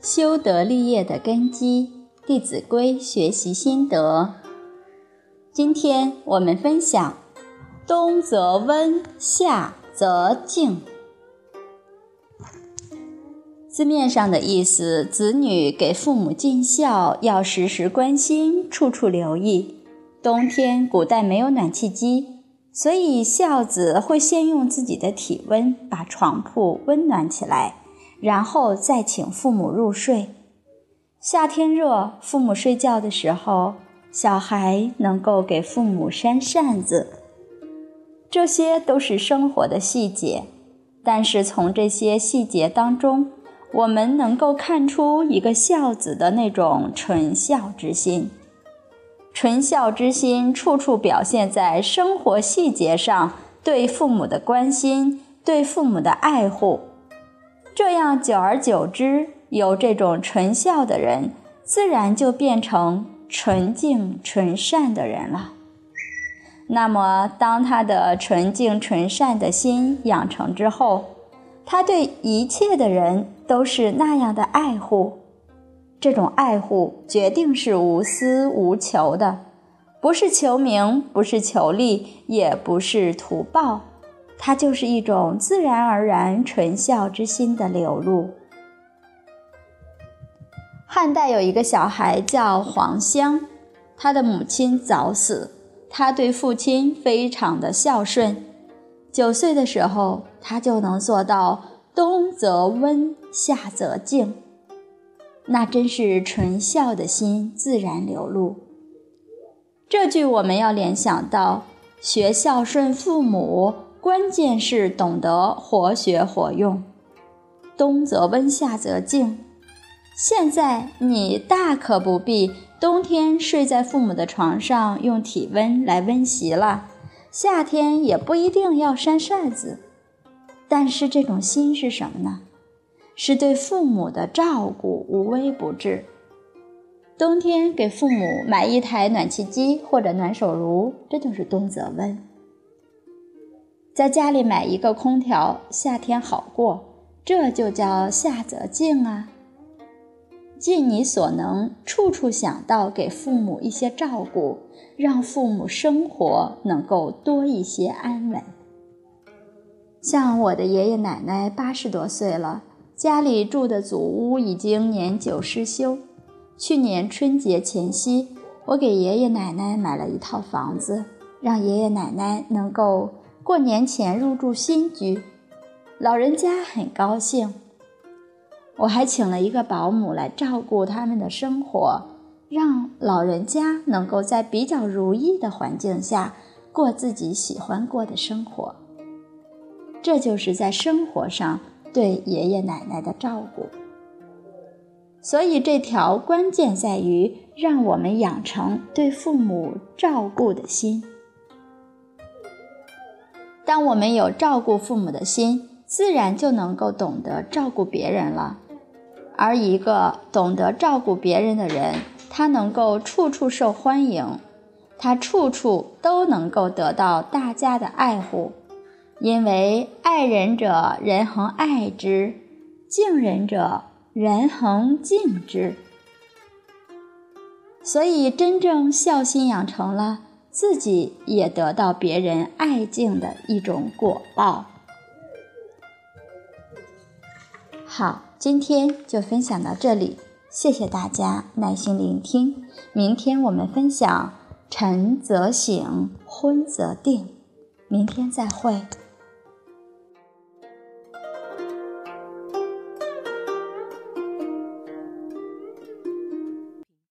修德立业的根基，《弟子规》学习心得。今天我们分享：冬则温，夏则静。字面上的意思，子女给父母尽孝，要时时关心，处处留意。冬天，古代没有暖气机，所以孝子会先用自己的体温把床铺温暖起来，然后再请父母入睡。夏天热，父母睡觉的时候，小孩能够给父母扇扇子。这些都是生活的细节，但是从这些细节当中，我们能够看出一个孝子的那种纯孝之心，纯孝之心处处表现在生活细节上，对父母的关心，对父母的爱护。这样久而久之，有这种纯孝的人，自然就变成纯净纯善的人了。那么，当他的纯净纯善的心养成之后，他对一切的人。都是那样的爱护，这种爱护决定是无私无求的，不是求名，不是求利，也不是图报，它就是一种自然而然纯孝之心的流露。汉代有一个小孩叫黄香，他的母亲早死，他对父亲非常的孝顺，九岁的时候他就能做到。冬则温，夏则静，那真是纯孝的心自然流露。这句我们要联想到学孝顺父母，关键是懂得活学活用。冬则温，夏则静。现在你大可不必冬天睡在父母的床上用体温来温习了，夏天也不一定要扇扇子。但是这种心是什么呢？是对父母的照顾无微不至。冬天给父母买一台暖气机或者暖手炉，这就是冬则温。在家里买一个空调，夏天好过，这就叫夏则静啊。尽你所能，处处想到给父母一些照顾，让父母生活能够多一些安稳。像我的爷爷奶奶八十多岁了，家里住的祖屋已经年久失修。去年春节前夕，我给爷爷奶奶买了一套房子，让爷爷奶奶能够过年前入住新居。老人家很高兴。我还请了一个保姆来照顾他们的生活，让老人家能够在比较如意的环境下过自己喜欢过的生活。这就是在生活上对爷爷奶奶的照顾，所以这条关键在于让我们养成对父母照顾的心。当我们有照顾父母的心，自然就能够懂得照顾别人了。而一个懂得照顾别人的人，他能够处处受欢迎，他处处都能够得到大家的爱护。因为爱人者，人恒爱之；敬人者，人恒敬之。所以，真正孝心养成了，自己也得到别人爱敬的一种果报。好，今天就分享到这里，谢谢大家耐心聆听。明天我们分享“晨则省，昏则定”。明天再会。